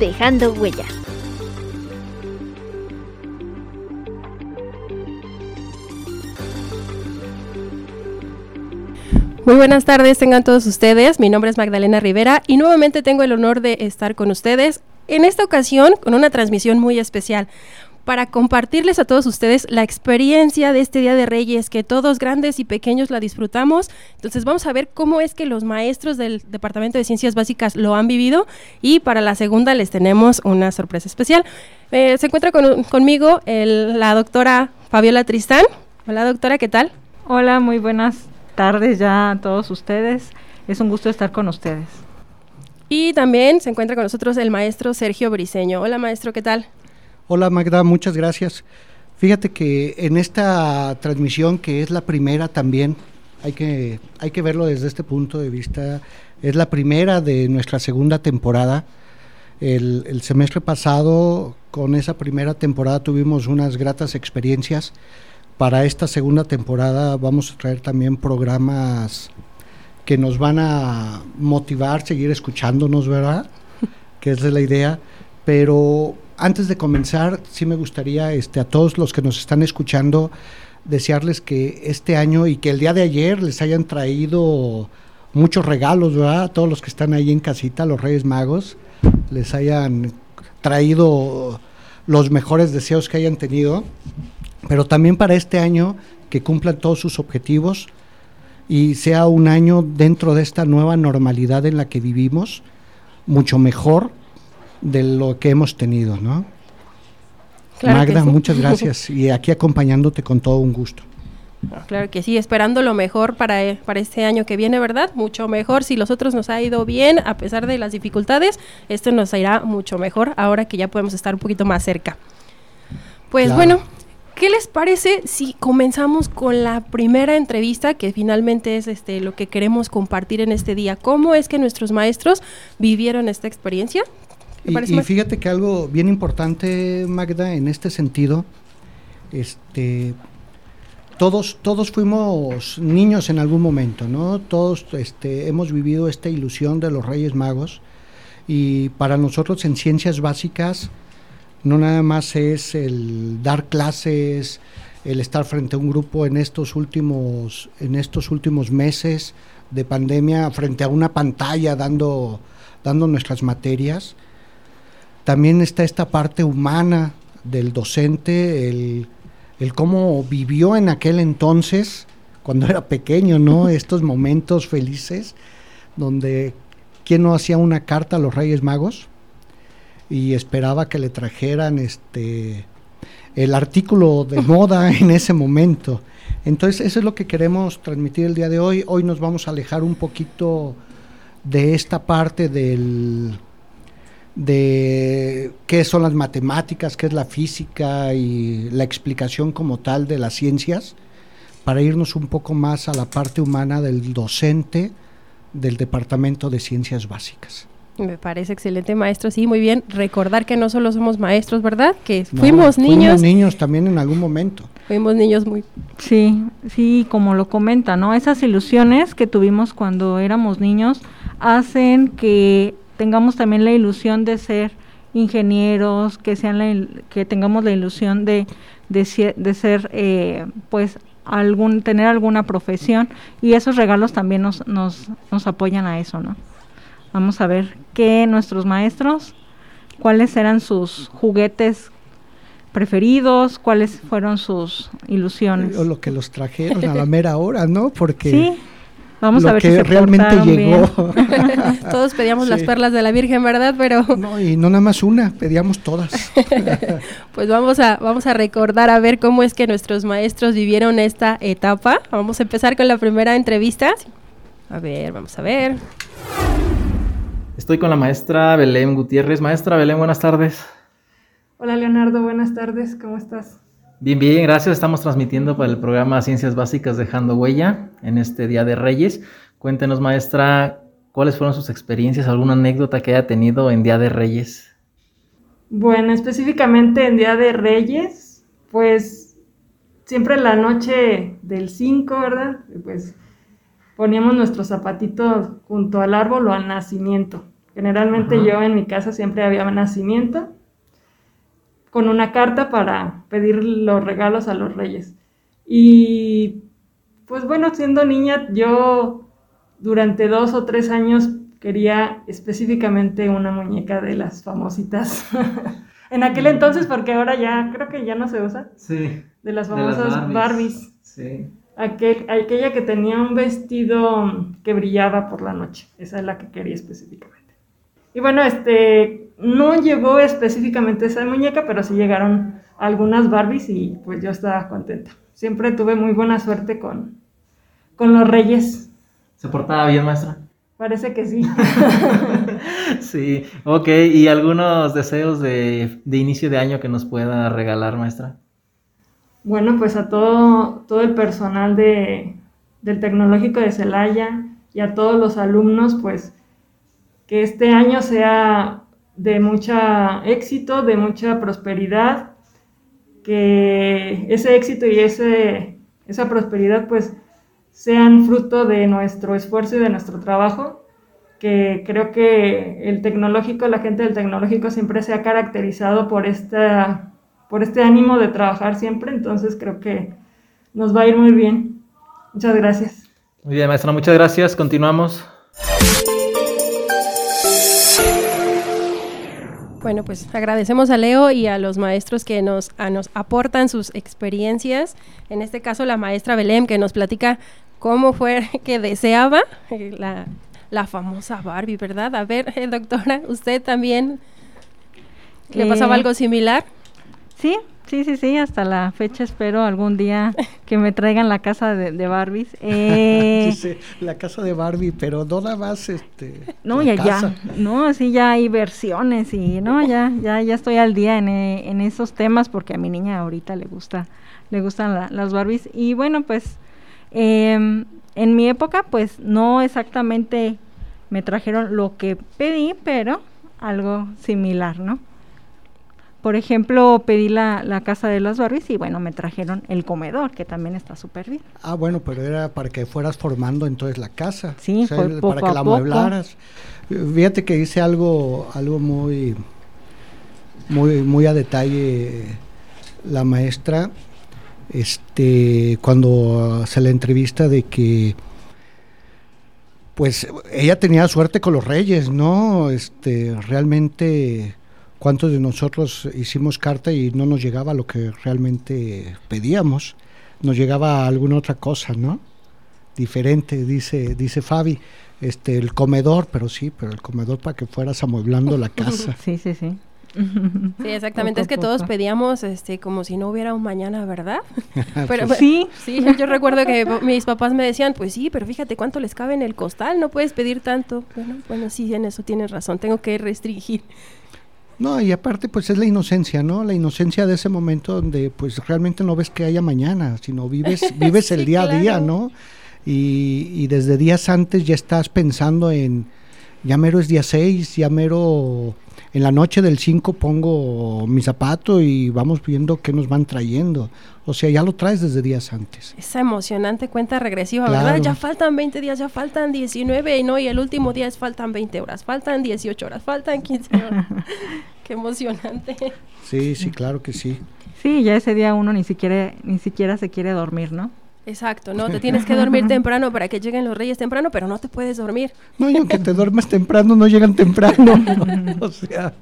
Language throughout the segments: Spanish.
dejando huella. Muy buenas tardes, tengan todos ustedes. Mi nombre es Magdalena Rivera y nuevamente tengo el honor de estar con ustedes, en esta ocasión con una transmisión muy especial para compartirles a todos ustedes la experiencia de este Día de Reyes, que todos grandes y pequeños la disfrutamos. Entonces vamos a ver cómo es que los maestros del Departamento de Ciencias Básicas lo han vivido y para la segunda les tenemos una sorpresa especial. Eh, se encuentra conmigo la doctora Fabiola Tristán. Hola doctora, ¿qué tal? Hola, muy buenas tardes ya a todos ustedes. Es un gusto estar con ustedes. Y también se encuentra con nosotros el maestro Sergio Briseño. Hola maestro, ¿qué tal? Hola Magda, muchas gracias. Fíjate que en esta transmisión, que es la primera también, hay que, hay que verlo desde este punto de vista, es la primera de nuestra segunda temporada. El, el, semestre pasado, con esa primera temporada, tuvimos unas gratas experiencias. Para esta segunda temporada vamos a traer también programas que nos van a motivar, seguir escuchándonos, ¿verdad? que es la idea. Pero antes de comenzar, sí me gustaría este, a todos los que nos están escuchando desearles que este año y que el día de ayer les hayan traído muchos regalos, ¿verdad? A todos los que están ahí en casita, los Reyes Magos, les hayan traído los mejores deseos que hayan tenido, pero también para este año que cumplan todos sus objetivos y sea un año dentro de esta nueva normalidad en la que vivimos, mucho mejor de lo que hemos tenido, ¿no? Magda, muchas gracias y aquí acompañándote con todo un gusto. Claro que sí, esperando lo mejor para, eh, para este año que viene, ¿verdad? Mucho mejor. Si los otros nos ha ido bien, a pesar de las dificultades, esto nos irá mucho mejor ahora que ya podemos estar un poquito más cerca. Pues bueno, ¿qué les parece si comenzamos con la primera entrevista que finalmente es este lo que queremos compartir en este día? ¿Cómo es que nuestros maestros vivieron esta experiencia? Y, y, fíjate que algo bien importante, Magda, en este sentido, este, todos, todos fuimos niños en algún momento, ¿no? Todos este, hemos vivido esta ilusión de los Reyes Magos y para nosotros en ciencias básicas no nada más es el dar clases, el estar frente a un grupo en estos últimos, en estos últimos meses de pandemia, frente a una pantalla dando, dando nuestras materias, también está esta parte humana del docente, el, cómo vivió en aquel entonces, cuando era pequeño, ¿no? Estos momentos felices, donde quién no hacía una carta a los Reyes Magos y esperaba que le trajeran este el artículo de moda en ese momento. Entonces, eso es lo que queremos transmitir el día de hoy. Hoy nos vamos a alejar un poquito de esta parte del de qué son las matemáticas, qué es la física y la explicación como tal de las ciencias, para irnos un poco más a la parte humana del docente del Departamento de Ciencias Básicas. Me parece excelente, maestro. Sí, muy bien. Recordar que no solo somos maestros, ¿verdad? Que fuimos niños. Fuimos niños también en algún momento. Fuimos niños muy. Sí, sí, como lo comenta, ¿no? Esas ilusiones que tuvimos cuando éramos niños hacen que tengamos también la ilusión de ser ingenieros, que sean que tengamos la ilusión de, de, de ser, eh, pues, algún, tener alguna profesión y esos regalos también nos, nos, nos apoyan a eso, ¿no? Vamos a ver qué nuestros maestros, cuáles eran sus juguetes preferidos, cuáles fueron sus ilusiones. O lo que los trajeron a la mera hora, ¿no? Porque sí. Vamos a ver que si se realmente llegó. Todos pedíamos las perlas de la Virgen, ¿verdad? Pero no y no nada más una, pedíamos todas. pues vamos a vamos a recordar a ver cómo es que nuestros maestros vivieron esta etapa. Vamos a empezar con la primera entrevista. A ver, vamos a ver. Estoy con la maestra Belén Gutiérrez. Maestra Belén, buenas tardes. Hola Leonardo, buenas tardes, ¿cómo estás? Bien, bien, gracias. Estamos transmitiendo para el programa Ciencias Básicas Dejando Huella en este Día de Reyes. Cuéntenos, maestra, ¿cuáles fueron sus experiencias, alguna anécdota que haya tenido en Día de Reyes? Bueno, específicamente en Día de Reyes, pues siempre la noche del 5, ¿verdad? Pues poníamos nuestros zapatitos junto al árbol o al nacimiento. Generalmente yo en mi casa siempre había nacimiento con una carta para pedir los regalos a los reyes. Y pues bueno, siendo niña yo durante dos o tres años quería específicamente una muñeca de las famositas. en aquel entonces, porque ahora ya creo que ya no se usa. Sí. De las famosas Barbies. Sí. Aquel, aquella que tenía un vestido que brillaba por la noche. Esa es la que quería específicamente. Y bueno, este, no llegó específicamente esa muñeca, pero sí llegaron algunas Barbies y pues yo estaba contenta. Siempre tuve muy buena suerte con, con los reyes. ¿Se portaba bien, maestra? Parece que sí. sí, ok. ¿Y algunos deseos de, de, inicio de año que nos pueda regalar, maestra? Bueno, pues a todo, todo el personal de, del Tecnológico de Celaya y a todos los alumnos, pues que este año sea de mucha éxito, de mucha prosperidad, que ese éxito y ese, esa prosperidad pues sean fruto de nuestro esfuerzo y de nuestro trabajo, que creo que el tecnológico, la gente del tecnológico siempre se ha caracterizado por, esta, por este ánimo de trabajar siempre, entonces creo que nos va a ir muy bien. Muchas gracias. Muy bien, maestra, muchas gracias. Continuamos. Bueno, pues agradecemos a Leo y a los maestros que nos, nos aportan sus experiencias. En este caso, la maestra Belém, que nos platica cómo fue que deseaba eh, la, la famosa Barbie, ¿verdad? A ver, eh, doctora, ¿usted también le pasaba Eh, algo similar? Sí, sí, sí, sí, hasta la fecha espero algún día que me traigan la casa de, de Barbies. Eh, Dice, la casa de Barbie, pero no nada más este. no, ya, casa. ya, no, sí, ya hay versiones y no, ya, ya, ya estoy al día en, eh, en esos temas porque a mi niña ahorita le gusta, le gustan la- las Barbies y bueno, pues em, en mi época, pues no exactamente me trajeron lo que pedí, pero algo similar, ¿no? Por ejemplo, pedí la, la casa de las Barbies y bueno, me trajeron el comedor, que también está súper bien. Ah, bueno, pero era para que fueras formando entonces la casa. Sí, fue para que la amueblaras. Fíjate que dice algo, algo muy, muy, muy a detalle la maestra, este, cuando se la entrevista de que pues ella tenía suerte con los reyes, ¿no? Este, realmente, ¿cuántos de nosotros hicimos carta y no nos llegaba lo que realmente pedíamos? Nos llegaba alguna otra cosa, ¿no? Diferente, dice, dice Fabi. Este, el comedor, pero sí, pero el comedor para que fueras amueblando la casa. Sí, sí, sí. Sí, exactamente. Poco es que todos pedíamos este, como si no hubiera un mañana, ¿verdad? Pero, Pues sí. Sí, yo recuerdo que mis papás me decían, pues sí, pero fíjate cuánto les cabe en el costal, no puedes pedir tanto. Bueno, bueno, sí, en eso tienes razón, tengo que restringir. No, y aparte pues es la inocencia, ¿no? La inocencia de ese momento donde pues realmente no ves que haya mañana, sino vives vives el día a día. ¿no? Y, y desde días antes ya estás pensando en, ya mero es día 6, ya mero en la noche del 5 pongo mi zapato y vamos viendo qué nos van trayendo. O sea, ya lo traes desde días antes. Esa emocionante cuenta regresiva, Claro. ¿verdad? Ya faltan 20 días, ya faltan 19, y no, y el último día es faltan 20 horas, faltan 18 horas, faltan 15 horas. Qué emocionante. Sí, sí, claro que sí. Sí, ya ese día uno ni siquiera, ni siquiera se quiere dormir, ¿no? Exacto, ¿no? Te tienes que dormir temprano para que lleguen los reyes temprano, pero no te puedes dormir. No, y aunque te duermes temprano, no llegan temprano. o sea,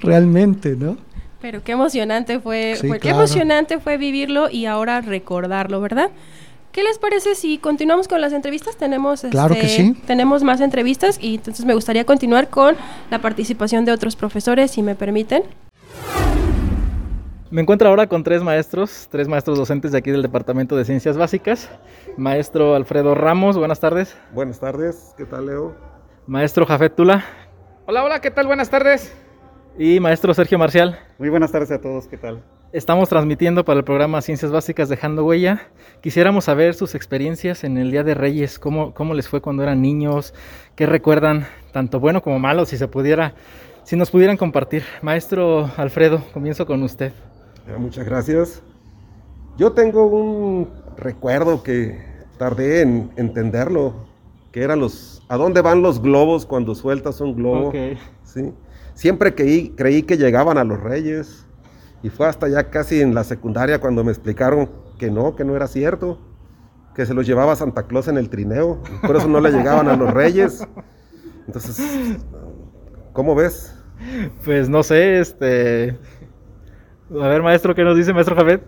realmente, ¿no? Pero qué emocionante fue, Sí, fue- qué emocionante fue vivirlo y ahora recordarlo, ¿verdad? ¿Qué les parece si continuamos con las entrevistas? Tenemos, Claro que este, sí. tenemos más entrevistas y entonces me gustaría continuar con la participación de otros profesores, si me permiten. Me encuentro ahora con tres maestros, tres maestros docentes de aquí del Departamento de Ciencias Básicas. Maestro Alfredo Ramos, buenas tardes. Buenas tardes, ¿qué tal Leo? Maestro Jafet Tula. Hola, hola, ¿qué tal? Buenas tardes. Y maestro Sergio Marcial. Muy buenas tardes a todos, ¿qué tal? Estamos transmitiendo para el programa Ciencias Básicas Dejando Huella. Quisiéramos saber sus experiencias en el Día de Reyes, cómo, cómo les fue cuando eran niños, qué recuerdan, tanto bueno como malo, si se pudiera, si nos pudieran compartir. Maestro Alfredo, comienzo con usted. Muchas gracias. Yo tengo un recuerdo que tardé en entenderlo, que eran los, ¿a dónde van los globos cuando sueltas un globo? ¿Sí? Siempre creí, creí que llegaban a los reyes y fue hasta ya casi en la secundaria cuando me explicaron que no, que no era cierto, que se los llevaba Santa Claus en el trineo, por eso no le llegaban a los reyes. Entonces, ¿cómo ves? Pues no sé, este... A ver, maestro, ¿qué nos dice maestro Javet?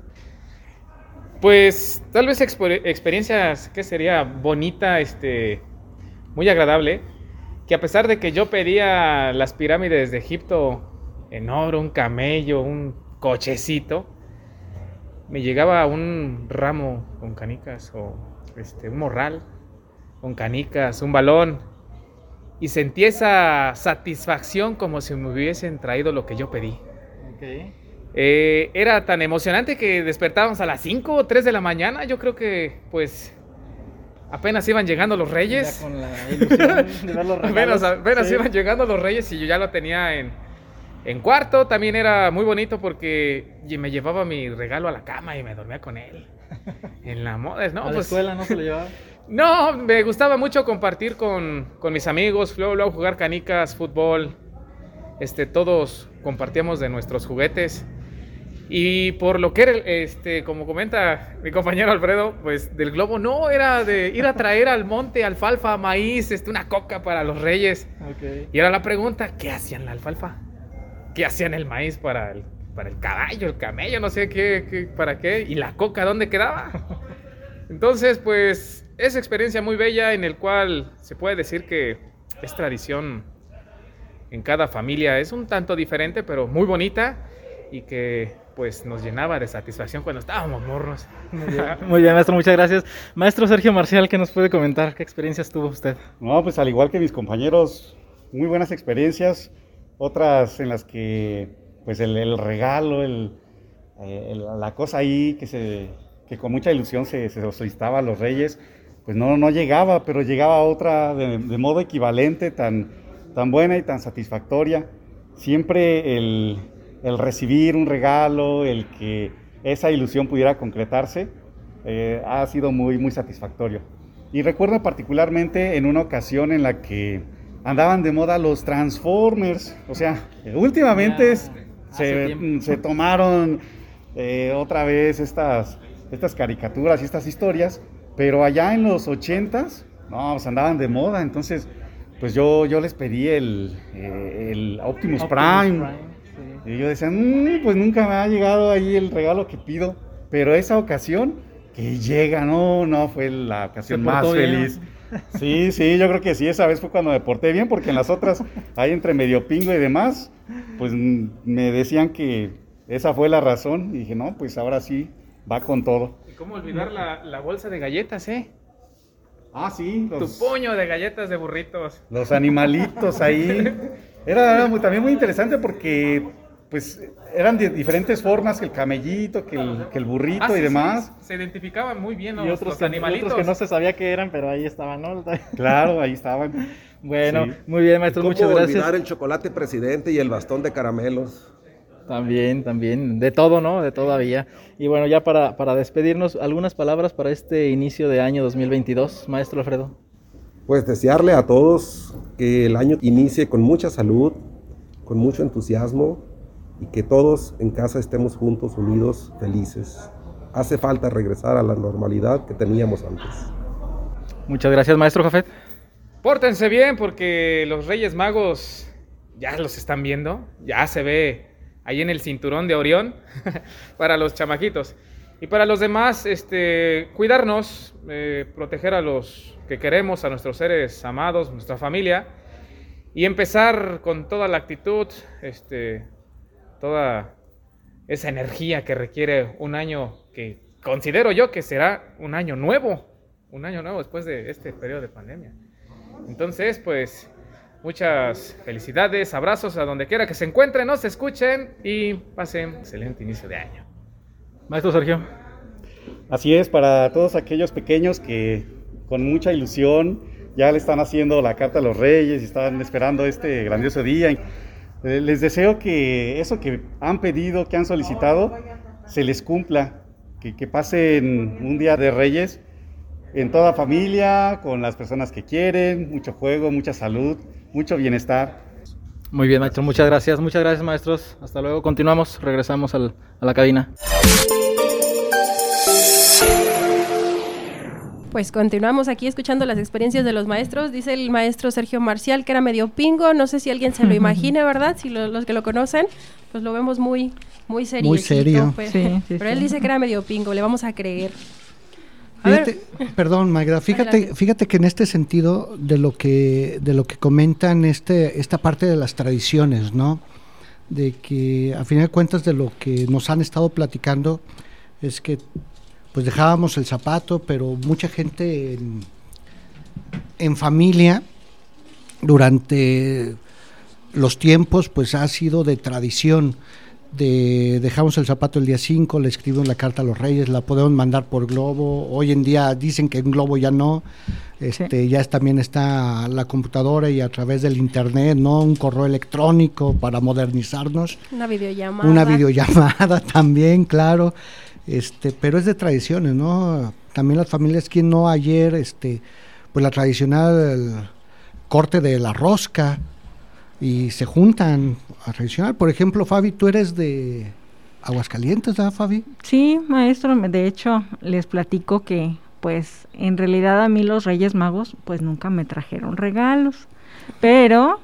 Pues tal vez experiencias que sería bonita, este, muy agradable, que a pesar de que yo pedía las pirámides de Egipto en oro, un camello, un cochecito, me llegaba un ramo con canicas o este, un morral con canicas, un balón, y sentí esa satisfacción como si me hubiesen traído lo que yo pedí. Eh, era tan emocionante que despertábamos a las 5 o 3 de la mañana. Yo creo que, pues, apenas iban llegando los reyes. con la ilusión de ver los apenas, apenas iban llegando los reyes y yo ya lo tenía en, en cuarto también era muy bonito porque me llevaba mi regalo a la cama y me dormía con él. En la moda, ¿no? ¿A la pues escuela no se lo llevaba? No, me gustaba mucho compartir con, con mis amigos, luego, luego, jugar canicas, fútbol. Este, todos compartíamos de nuestros juguetes. Y por lo que era, este, como comenta mi compañero Alfredo, pues del globo no era de ir a traer al monte alfalfa, maíz, este, una coca para los reyes. Y era la pregunta, ¿qué hacían la alfalfa? qué hacían el maíz para el, para el caballo, el camello, no sé qué, para qué, y la coca, ¿dónde quedaba? Entonces, pues, es experiencia muy bella en el cual se puede decir que es tradición en cada familia, es un tanto diferente, pero muy bonita y que pues nos llenaba de satisfacción cuando estábamos morros. Muy bien, maestro, muchas gracias. Maestro Sergio Marcial, ¿qué nos puede comentar? ¿Qué experiencias tuvo usted? No, pues al igual que mis compañeros, muy buenas experiencias otras en las que pues el, regalo, el, la cosa ahí que, se, que con mucha ilusión se, se solicitaba a los reyes, pues no, no llegaba, pero llegaba otra de, modo equivalente, tan, tan buena y tan satisfactoria. Siempre el, el, recibir un regalo, el que esa ilusión pudiera concretarse, eh, ha sido muy, muy satisfactorio. Y recuerdo particularmente en una ocasión en la que andaban de moda los Transformers. O sea, últimamente se, tomaron eh, otra vez estas, estas caricaturas y estas historias, pero allá en los 80s, no, pues andaban de moda. Entonces, pues yo, yo les pedí el, eh, el Optimus, Prime. Y yo decía, mm, pues nunca me ha llegado ahí el regalo que pido. Pero esa ocasión que llega, no, no, fue la ocasión más feliz. Sí, sí, yo creo que sí, esa vez fue cuando me porté bien, porque en las otras, ahí entre medio pingo y demás, pues me decían que esa fue la razón. Y dije, no, pues ahora sí, va con todo. ¿Y cómo olvidar la, bolsa de galletas, eh? Ah, sí. tu puño de galletas de burritos. Los animalitos ahí. Era, también muy interesante porque pues eran de diferentes formas, que el camellito, que el, que el burrito ah, y demás. Se identificaban muy bien los, y otros animalitos. otros que no se sabía qué eran, pero ahí estaban, ¿no? Claro, ahí estaban. bueno, muy bien, maestro, muchas gracias. olvidar el chocolate presidente y el bastón de caramelos? También, también, de todo, ¿no? De todavía. Y bueno, ya para, para despedirnos, algunas palabras para este inicio de año 2022, maestro Alfredo. Pues desearle a todos que el año inicie con mucha salud, con mucho entusiasmo, y que todos en casa estemos juntos, unidos, felices. Hace falta regresar a la normalidad que teníamos antes. Muchas gracias, maestro Jafet. Pórtense bien porque los Reyes Magos ya los están viendo, ya se ve ahí en el cinturón de Orión para los chamaquitos. Y para los demás, este, cuidarnos, eh, proteger a los que queremos, a nuestros seres amados, nuestra familia, y empezar con toda la actitud, este, toda esa energía que requiere un año que considero yo que será un año nuevo, un año nuevo después de este periodo de pandemia. Entonces, pues, Muchas felicidades, abrazos a donde quiera que se encuentren, nos escuchen y pasen excelente inicio de año. Maestro Sergio. Así es, para todos aquellos pequeños que con mucha ilusión ya le están haciendo la carta a los reyes y están esperando este grandioso día. Eh, les deseo que eso que han pedido, que han solicitado, se les cumpla, que, que pasen un día de reyes en toda familia, con las personas que quieren, mucho juego, mucha salud, mucho bienestar. Muy bien, maestro, muchas gracias, muchas gracias, maestros. Hasta luego, continuamos, regresamos al, a la cabina. Pues continuamos aquí escuchando las experiencias de los maestros. Dice el maestro Sergio Marcial que era medio pingo. No sé si alguien se lo imagina, ¿verdad? Si lo- los que lo conocen, pues lo vemos muy, muy serio. Muy serio. Pero, Sí, sí, pero él sí. dice que era medio pingo. Le vamos a creer. A Fíjate, perdón, Magda, fíjate, Adelante. fíjate que en este sentido de lo que de lo que comentan este esta parte de las tradiciones, ¿no? De que a final de cuentas de lo que nos han estado platicando es que pues dejábamos el zapato, pero mucha gente en, en familia durante los tiempos pues ha sido de tradición de dejamos el zapato el día 5, le escribimos la carta a los reyes, la podemos mandar por globo, hoy en día dicen que en globo ya no, este, ya también está la computadora y a través del internet, ¿no? Un correo electrónico para modernizarnos, una videollamada. una videollamada también, claro, este, pero es de tradiciones, ¿no? También las familias, quien no ayer, este, pues la tradicional corte de la rosca, y se juntan a tradicional. Por ejemplo, Fabi, tú eres de Aguascalientes, ¿verdad, Fabi? Sí, maestro, de hecho les platico que pues en realidad a mí los Reyes Magos pues nunca me trajeron regalos, pero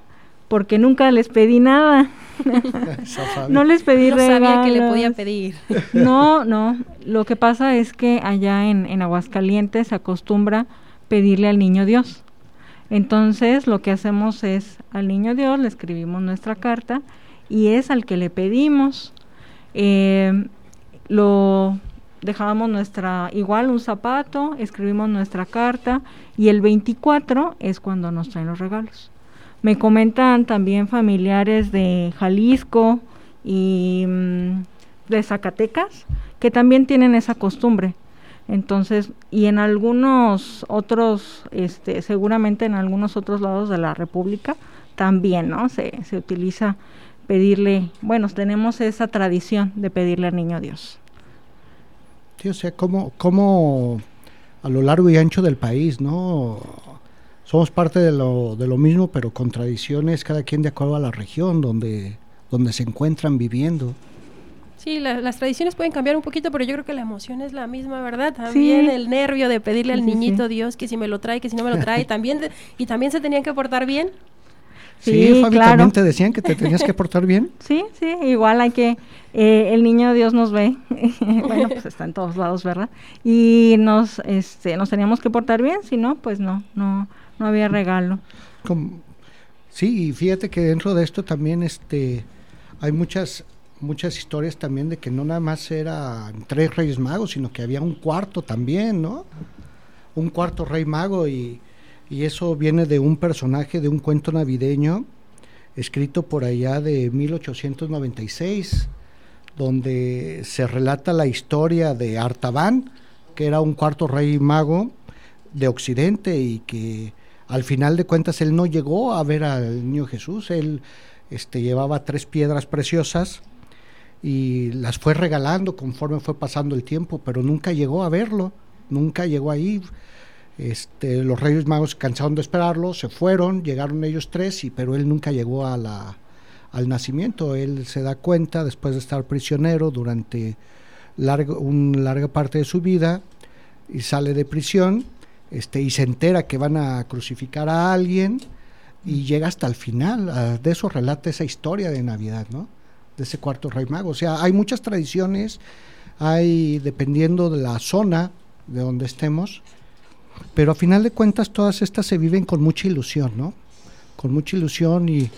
porque nunca les pedí nada. no les pedí No regalos. sabía que le podía pedir. No, no, lo que pasa es que allá en, en Aguascalientes se acostumbra pedirle al niño Dios. Entonces lo que hacemos es al niño Dios le escribimos nuestra carta y es al que le pedimos. Eh, lo dejábamos nuestra, igual un zapato, escribimos nuestra carta y el 24 es cuando nos traen los regalos. Me comentan también familiares de Jalisco y mm, de Zacatecas que también tienen esa costumbre. Entonces, y en algunos otros, este, seguramente en algunos otros lados de la República también, ¿no? Se, se utiliza pedirle, bueno, tenemos esa tradición de pedirle al niño Dios. Sí, o sea, como, como a lo largo y ancho del país, ¿no? Somos parte de lo, de lo mismo, pero con tradiciones, cada quien de acuerdo a la región donde, donde se encuentran viviendo. Sí, la- las tradiciones pueden cambiar un poquito, pero yo creo que la emoción es la misma, ¿verdad? También Sí. el nervio de pedirle Sí, al sí, niñito sí. Dios que si me lo trae, que si no me lo trae, también de- y también se tenían que portar bien. Sí, Fabi, claro. también te decían que te tenías que portar bien. Sí, sí, igual hay que, eh, el niño Dios nos ve, bueno, pues está en todos lados, ¿verdad? Y nos, este, nos teníamos que portar bien, si no, pues no, no, no había regalo. Sí, y fíjate que dentro de esto también este, hay muchas, muchas historias también de que no nada más eran tres reyes magos, sino que había un cuarto también, ¿no? Un cuarto rey mago y, y eso viene de un personaje de un cuento navideño escrito por allá de 1896, donde se relata la historia de Artaban, que era un cuarto rey mago de Occidente y que al final de cuentas él no llegó a ver al niño Jesús, él este, llevaba tres piedras preciosas y las fue regalando conforme fue pasando el tiempo, pero nunca llegó a verlo, nunca llegó ahí. Este, los Reyes Magos cansaron de esperarlo, se fueron, llegaron ellos tres, y, pero él nunca llegó a la, al nacimiento. Él se da cuenta después de estar prisionero durante largo, una larga parte de su vida y sale de prisión este, y se entera que van a crucificar a alguien y llega hasta el final. ah, de eso relata esa historia de Navidad, ¿no? De ese cuarto rey mago. O sea, hay muchas tradiciones, hay, dependiendo de la zona de donde estemos, pero a final de cuentas todas estas se viven con mucha ilusión, ¿no? Con mucha ilusión y,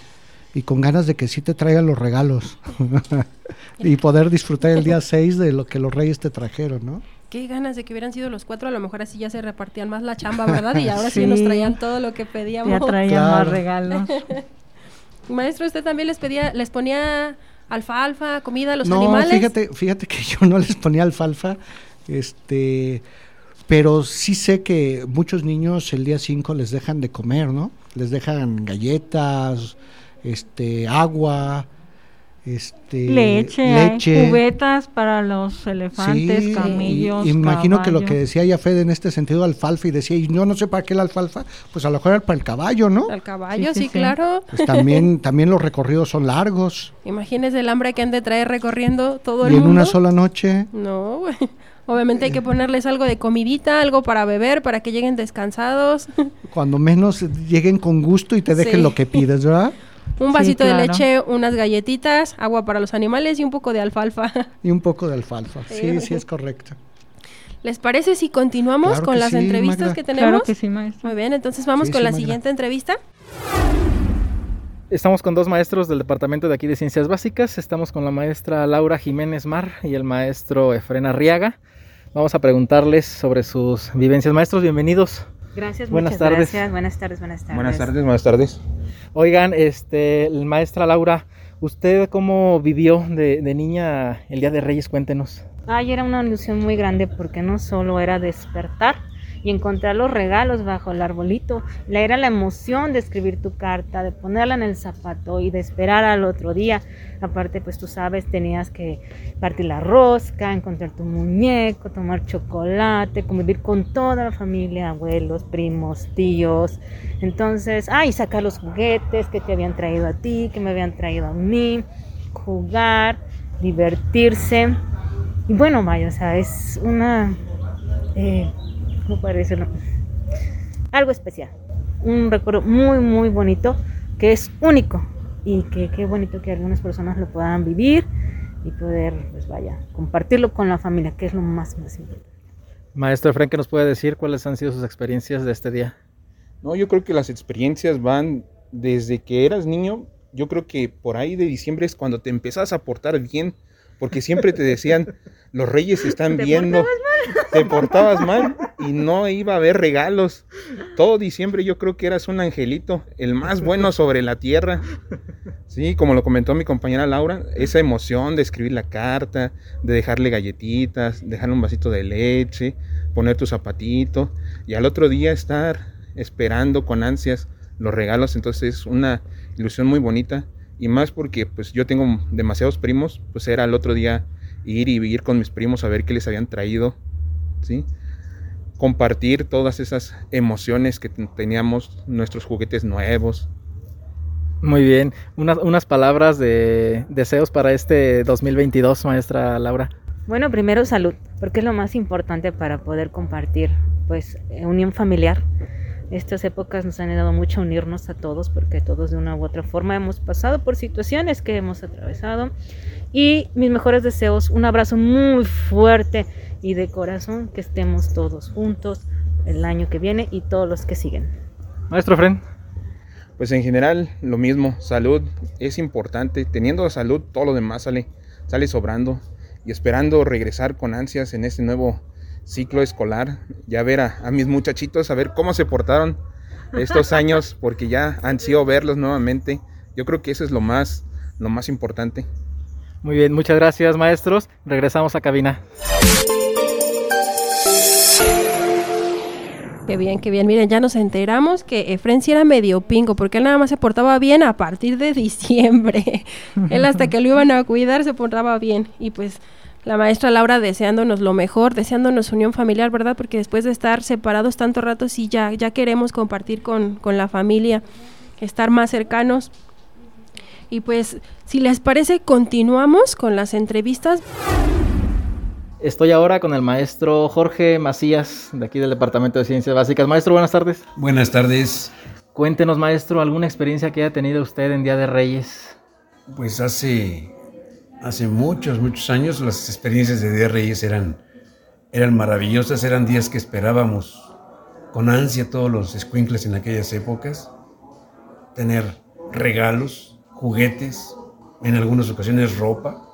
y con ganas de que sí te traigan los regalos y poder disfrutar el día 6 de lo que los reyes te trajeron, ¿no? Qué ganas de que hubieran sido los cuatro, a lo mejor así ya se repartían más la chamba, ¿verdad? Y ahora sí, nos traían todo lo que pedíamos. Ya traían más regalos. Maestro, ¿usted también les pedía, les ponía alfalfa, comida a los no, animales? fíjate, fíjate que yo no les ponía alfalfa, este, pero sí sé que muchos niños el día 5 les dejan de comer, ¿no? Les dejan galletas, este, agua, este, leche, cubetas para los elefantes, Sí, camellos. y- imagino que lo que decía ya Fede en este sentido alfalfa y decía, y yo no sé para qué la alfalfa, pues a lo mejor era para el caballo, ¿no? Al caballo, Sí, sí, sí, sí. claro. Pues también, también los recorridos son largos Imagínese el hambre que han de traer recorriendo todo el y en mundo. una sola noche. No, güey. Obviamente hay que ponerles algo de comidita, algo para beber, para que lleguen descansados. Cuando menos lleguen con gusto y te dejen Sí. lo que pides, ¿verdad? un Sí, vasito de leche, unas galletitas, agua para los animales y un poco de alfalfa. Y un poco de alfalfa. Sí. Sí, es correcto. ¿Les parece si continuamos Claro con las sí, entrevistas Magda. que tenemos? Claro que sí, maestro. Muy bien, entonces vamos Sí, con sí, la Magda. siguiente entrevista. Estamos con dos maestros del departamento de aquí de Ciencias Básicas. Estamos con la maestra Laura Jiménez Mar y el maestro Efren Arriaga. Vamos a preguntarles sobre sus vivencias. Maestros, bienvenidos. Gracias, Buenas muchas tardes. gracias. Buenas tardes, buenas tardes. Buenas tardes, buenas tardes. Oigan, este, maestra Laura, ¿usted cómo vivió de, de niña el Día de Reyes? Cuéntenos. Ay, era una ilusión muy grande porque no solo era despertar y encontrar los regalos bajo el arbolito, la era la emoción de escribir tu carta, de ponerla en el zapato y de esperar al otro día. Aparte, pues tú sabes, tenías que partir la rosca, encontrar tu muñeco, tomar chocolate, convivir con toda la familia, abuelos, primos, tíos. Entonces, ay, sacar los juguetes que te habían traído a ti, que me habían traído a mí, jugar, divertirse. Y bueno, vaya, o sea, es una. Eh, ¿Cómo puedo decirlo? Algo especial. Un recuerdo muy, muy bonito que es único. Y que qué bonito que algunas personas lo puedan vivir y poder, pues vaya, compartirlo con la familia, que es lo más, más importante. Maestro Efren, ¿qué nos puede decir cuáles han sido sus experiencias de este día? No, yo creo que las experiencias van desde que eras niño. Yo creo que por ahí de diciembre es cuando te empezás a portar bien, porque siempre te decían, los reyes están ¿Te viendo, te portabas mal y no iba a haber regalos. Todo diciembre yo creo que eras un angelito, el más bueno sobre la tierra. Sí, como lo comentó mi compañera Laura, esa emoción de escribir la carta, de dejarle galletitas, dejarle un vasito de leche, poner tu zapatito y al otro día estar esperando con ansias los regalos, entonces es una ilusión muy bonita y más porque pues yo tengo demasiados primos, pues era el otro día ir y ir con mis primos a ver qué les habían traído, ¿sí? Compartir todas esas emociones que ten- teníamos, nuestros juguetes nuevos. Muy bien. Unas, unas palabras de deseos para este 2022, maestra Laura. Bueno, primero salud, porque es lo más importante para poder compartir, pues, eh, unión familiar. Estas épocas nos han ayudado mucho a unirnos a todos, porque todos de una u otra forma hemos pasado por situaciones que hemos atravesado. Y mis mejores deseos, un abrazo muy fuerte y de corazón, que estemos todos juntos el año que viene y todos los que siguen. Maestro Efren. Pues en general lo mismo, salud es importante, teniendo salud todo lo demás sale, sale sobrando y esperando regresar con ansias en este nuevo ciclo escolar, ya ver a, a mis muchachitos, a ver cómo se portaron estos años, porque ya ansío verlos nuevamente. Yo creo que eso es lo más, lo más importante. Muy bien, muchas gracias, maestros. Regresamos a cabina. Qué bien, qué bien. Miren, ya nos enteramos que Efren sí era medio pingo, porque él nada más se portaba bien a partir de diciembre. él hasta que lo iban a cuidar se portaba bien. Y pues la maestra Laura deseándonos lo mejor, deseándonos unión familiar, ¿verdad? Porque después de estar separados tanto rato, sí ya, ya queremos compartir con, con la familia, estar más cercanos. Y pues, si les parece, continuamos con las entrevistas. Estoy ahora con el maestro Jorge Macías, de aquí del Departamento de Ciencias Básicas. Maestro, buenas tardes. Buenas tardes. Cuéntenos, maestro, alguna experiencia que haya tenido usted en Día de Reyes. Pues hace, hace muchos, muchos años las experiencias de Reyes eran, eran maravillosas, eran días que esperábamos con ansia todos los squinkles en aquellas épocas. Tener regalos, juguetes, en algunas ocasiones ropa,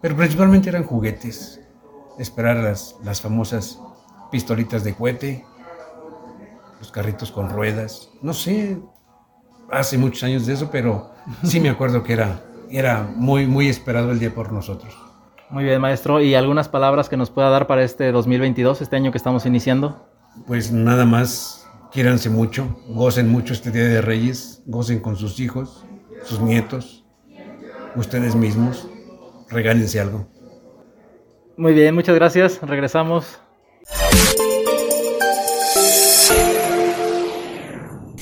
pero principalmente eran juguetes. esperar las, las famosas pistolitas de cohete, los carritos con ruedas, no sé, hace muchos años de eso, pero sí me acuerdo que era, era muy, muy esperado el día por nosotros. Muy bien, maestro. ¿Y algunas palabras que nos pueda dar para este 2022, este año que estamos iniciando? Pues nada más, quiéranse mucho, gocen mucho este Día de Reyes, gocen con sus hijos, sus nietos, ustedes mismos, regálense algo. Muy bien, muchas gracias. Regresamos.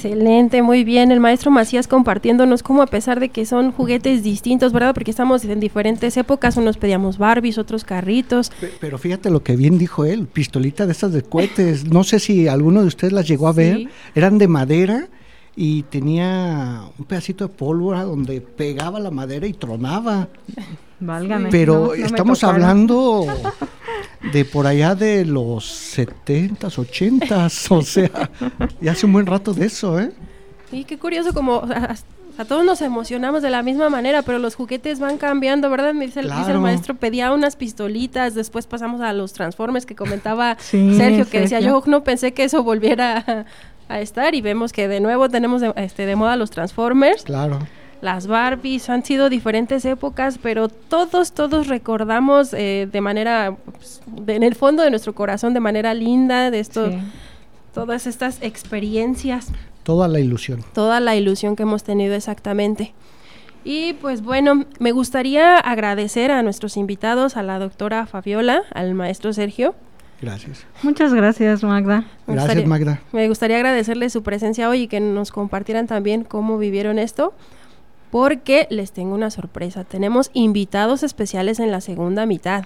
Excelente, muy bien. El maestro Macías compartiéndonos cómo a pesar de que son juguetes distintos, ¿verdad? Porque estamos en diferentes épocas, unos pedíamos Barbies, otros carritos. Pero fíjate lo que bien dijo él, pistolita de estas de cohetes. No sé si alguno de ustedes las llegó a ver. Sí. Eran de madera y tenía un pedacito de pólvora donde pegaba la madera y tronaba. Válgame. Pero no, no me estamos hablando de por allá de los 70s, 80s, o sea, ya hace un buen rato de eso, ¿eh? Y qué curioso como o sea, a todos nos emocionamos de la misma manera, pero los juguetes van cambiando, ¿verdad? Me dice, el- dice el Claro. maestro, pedía unas pistolitas, después pasamos a los transformes que comentaba Sí, Sergio, que decía, yo no pensé que eso volviera a, a estar y vemos que de nuevo tenemos de, este, de moda los transformers. Claro. Las Barbies han sido diferentes épocas, pero todos, todos recordamos eh, de manera, pues, de- en el fondo de nuestro corazón, de manera linda, de esto, Sí. todas estas experiencias, Toda la ilusión. toda la ilusión que hemos tenido exactamente. Y pues bueno, me gustaría agradecer a nuestros invitados, a la doctora Fabiola, al maestro Sergio. Gracias. Muchas gracias, Magda. Me Gracias, gustaría- Magda. Me gustaría agradecerles su presencia hoy y que nos compartieran también cómo vivieron esto, porque les tengo una sorpresa. Tenemos invitados especiales en la segunda mitad.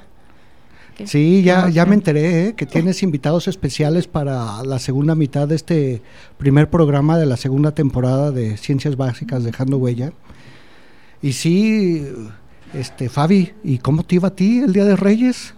Sí, ya, Ah, ya me enteré ¿eh? que tienes invitados especiales para la segunda mitad de este primer programa de la segunda temporada de Ciencias Básicas Dejando Huella. Y sí, este Fabi, ¿y cómo te iba a ti el Día de Reyes?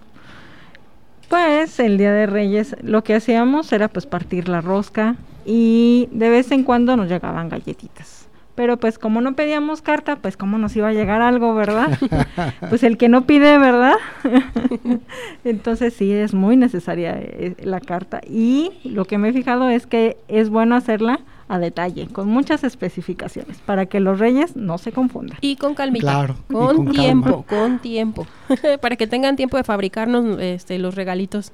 Pues el Día de Reyes lo que hacíamos era pues partir la rosca y de vez en cuando nos llegaban galletitas. Pero pues como no pedíamos carta, pues cómo nos iba a llegar algo, ¿verdad? pues el que no pide, ¿verdad? Entonces sí es muy necesaria eh, la carta y lo que me he fijado es que es bueno hacerla a detalle, con muchas especificaciones, para que los reyes no se confundan. Y con calmita. Claro, Con, calma. tiempo, con tiempo. Para que tengan tiempo de fabricarnos este, los regalitos.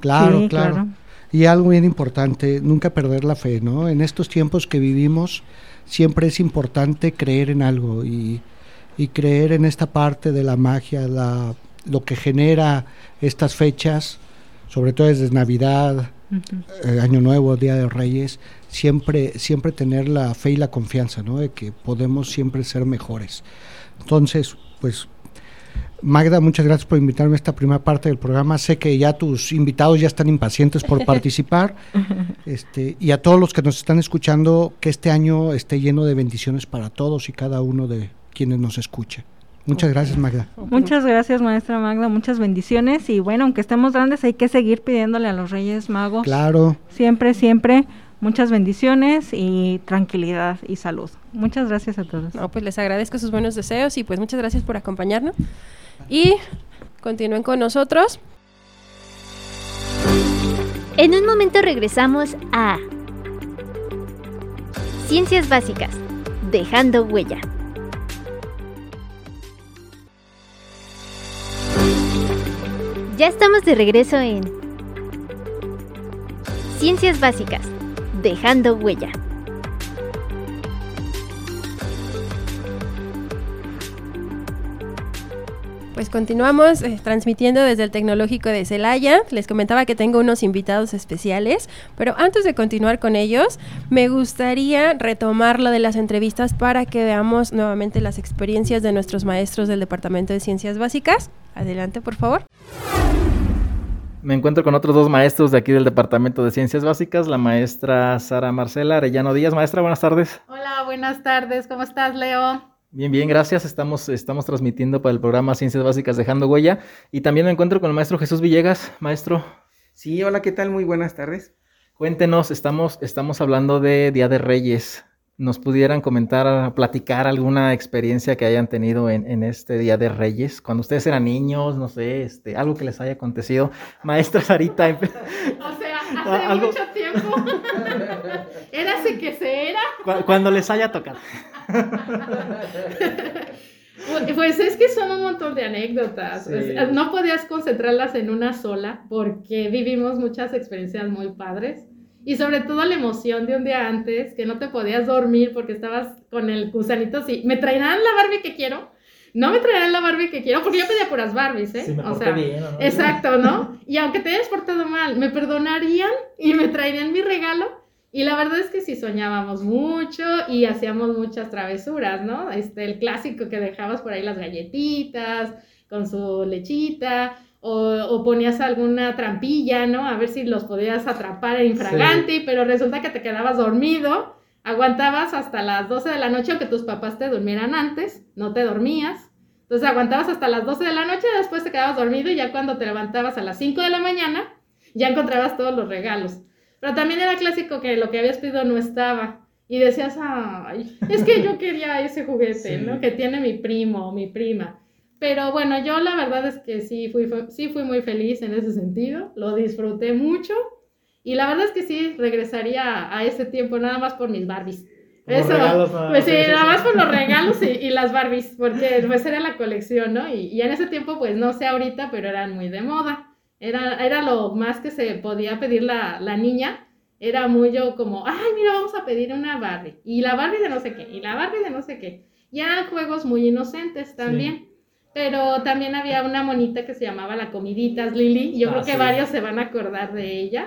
Claro, Sí, claro, claro. Y algo bien importante, nunca perder la fe, ¿no? En estos tiempos que vivimos, siempre es importante creer en algo y, y creer en esta parte de la magia, la, lo que genera estas fechas, sobre todo desde Navidad, eh, Año Nuevo, Día de Reyes, siempre, siempre tener la fe y la confianza, ¿no? De que podemos siempre ser mejores. Entonces, pues, Magda, muchas gracias por invitarme a esta primera parte del programa. Sé que ya tus invitados ya están impacientes por participar. Este, y a todos los que nos están escuchando, que este año esté lleno de bendiciones para todos y cada uno de quienes nos escuche. Muchas gracias, Magda. Muchas gracias, maestra Magda, muchas bendiciones y bueno, aunque estemos grandes hay que seguir pidiéndole a los Reyes Magos Claro, siempre, siempre muchas bendiciones y tranquilidad y salud. Muchas gracias a todos. No, pues les agradezco sus buenos deseos y pues muchas gracias por acompañarnos. Y continúen con nosotros. En un momento regresamos a Ciencias Básicas, dejando huella. Ya estamos de regreso en Ciencias Básicas, dejando huella. Pues continuamos eh, transmitiendo desde el Tecnológico de Celaya. Les comentaba que tengo unos invitados especiales, pero antes de continuar con ellos, me gustaría retomar lo de las entrevistas para que veamos nuevamente las experiencias de nuestros maestros del Departamento de Ciencias Básicas. Adelante, por favor. Me encuentro con otros dos maestros de aquí del Departamento de Ciencias Básicas, la maestra Sara Marcela Arellano Díaz. Maestra, buenas tardes. Hola, buenas tardes. ¿Cómo estás, Leo? Bien, bien, gracias. Estamos, estamos transmitiendo para el programa Ciencias Básicas Dejando Huella. Y también me encuentro con el maestro Jesús Villegas. Maestro, Sí, hola, ¿qué tal? Muy buenas tardes. cuéntenos, estamos, estamos hablando de Día de Reyes. nos pudieran comentar, platicar alguna experiencia que hayan tenido en, este Día de Reyes, cuando ustedes eran niños, no sé, este, algo que les haya acontecido. Maestra Sarita. o sea, hace mucho tiempo. Érase que se era. Cuando les haya tocado. Pues es que son un montón de anécdotas. No podías concentrarlas en una sola porque vivimos muchas experiencias muy padres. Y sobre todo la emoción de un día antes, que no te podías dormir porque estabas con el gusanito así. ¿Me traerán la Barbie que quiero? No me traerán la Barbie que quiero, porque yo pedía puras Barbies, ¿eh? o sea, bien, ¿no? exacto, ¿no? Y aunque te hayas portado mal, me perdonarían y me traerían mi regalo. Y la verdad es que sí soñábamos mucho y hacíamos muchas travesuras, ¿no? Este, el clásico que dejabas por ahí las galletitas con su lechita o, ponías alguna trampilla, ¿no? A ver si los podías atrapar en infragante, pero resulta que te quedabas dormido, aguantabas hasta las 12 de la noche, aunque tus papás te durmieran antes, no te dormías. Entonces aguantabas hasta las 12 de la noche, después te quedabas dormido y ya cuando te levantabas a las 5 de la mañana, ya encontrabas todos los regalos. Pero también era clásico que lo que habías pedido no estaba. Y decías, ay, es que yo quería ese juguete, ¿no? Que tiene mi primo o mi prima. Pero bueno, yo la verdad es que sí fui, sí fui muy feliz en ese sentido, lo disfruté mucho y la verdad es que sí regresaría a ese tiempo nada más por mis Barbies. Eso, pues sí, nada más por los regalos y, las Barbies, porque pues era la colección, ¿no? Y, y, en ese tiempo, pues no sé ahorita, pero eran muy de moda. Era, era lo más que se podía pedir la, la niña. Era muy yo como, ay, mira, vamos a pedir una Barbie. Y la Barbie de no sé qué, y la Barbie de no sé qué. Y eran juegos muy inocentes también. Pero también había una monita que se llamaba la Comiditas Lili. Yo creo ah, que varios se van a acordar de ella.